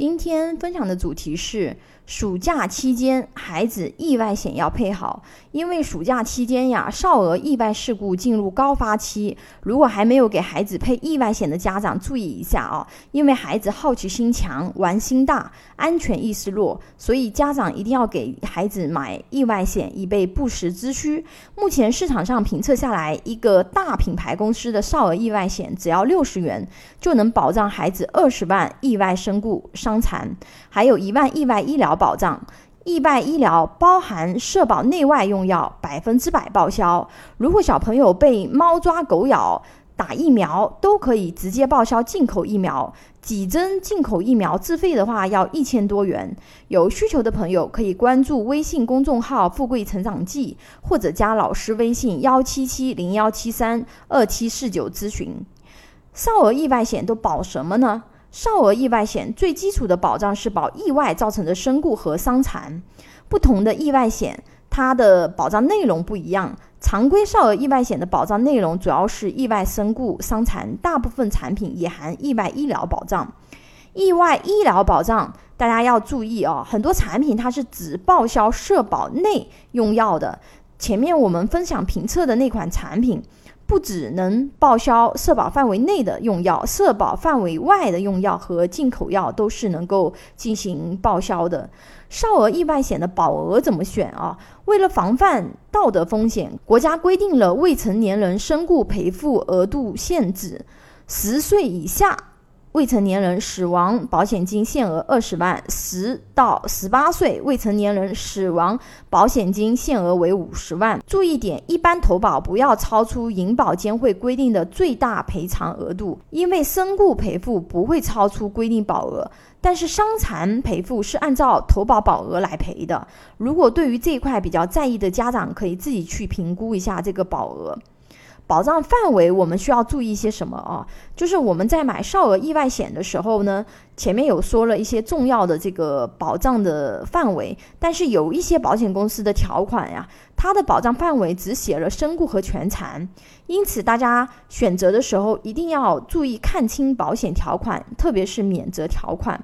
今天分享的主题是。暑假期间，孩子意外险要配好，因为暑假期间呀，少儿意外事故进入高发期。如果还没有给孩子配意外险的家长，注意一下啊，因为孩子好奇心强、玩心大、安全意识弱，所以家长一定要给孩子买意外险，以备不时之需。目前市场上评测下来，一个大品牌公司的少儿意外险只要六十元，就能保障孩子二十万意外身故伤伤残，还有一万意外医疗。保障意外医疗包含社保内外用药百分之百报销。如果小朋友被猫抓狗咬，打疫苗都可以直接报销进口疫苗。几针进口疫苗自费的话要一千多元。有需求的朋友可以关注微信公众号“富贵成长记”，或者加老师微信幺七七零幺七三二七四九咨询。少儿意外险都保什么呢？少儿意外险最基础的保障是保意外造成的身故和伤残。不同的意外险，它的保障内容不一样。常规少儿意外险的保障内容主要是意外身故、伤残，大部分产品也含意外医疗保障。意外医疗保障大家要注意哦，很多产品它是只报销社保内用药的。前面我们分享评测的那款产品。不只能报销社保范围内的用药，社保范围外的用药和进口药都是能够进行报销的。少儿意外险的保额怎么选啊？为了防范道德风险，国家规定了未成年人身故赔付额度限制，十岁以下。未成年人死亡保险金限额二十万，十到十八岁未成年人死亡保险金限额为五十万。注意点：一般投保不要超出银保监会规定的最大赔偿额度，因为身故赔付不会超出规定保额，但是伤残赔付是按照投保保额来赔的。如果对于这一块比较在意的家长，可以自己去评估一下这个保额。保障范围我们需要注意一些什么啊？就是我们在买少儿意外险的时候呢，前面有说了一些重要的这个保障的范围，但是有一些保险公司的条款呀，它的保障范围只写了身故和全残，因此大家选择的时候一定要注意看清保险条款，特别是免责条款。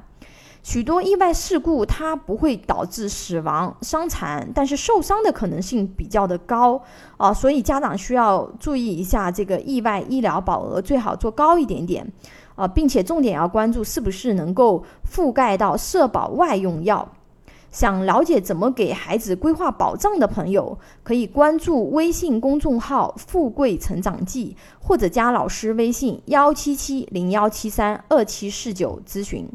许多意外事故它不会导致死亡、伤残，但是受伤的可能性比较的高啊，所以家长需要注意一下这个意外医疗保额，最好做高一点点啊，并且重点要关注是不是能够覆盖到社保外用药。想了解怎么给孩子规划保障的朋友，可以关注微信公众号“富贵成长记”，或者加老师微信幺七七零幺七三二七四九咨询。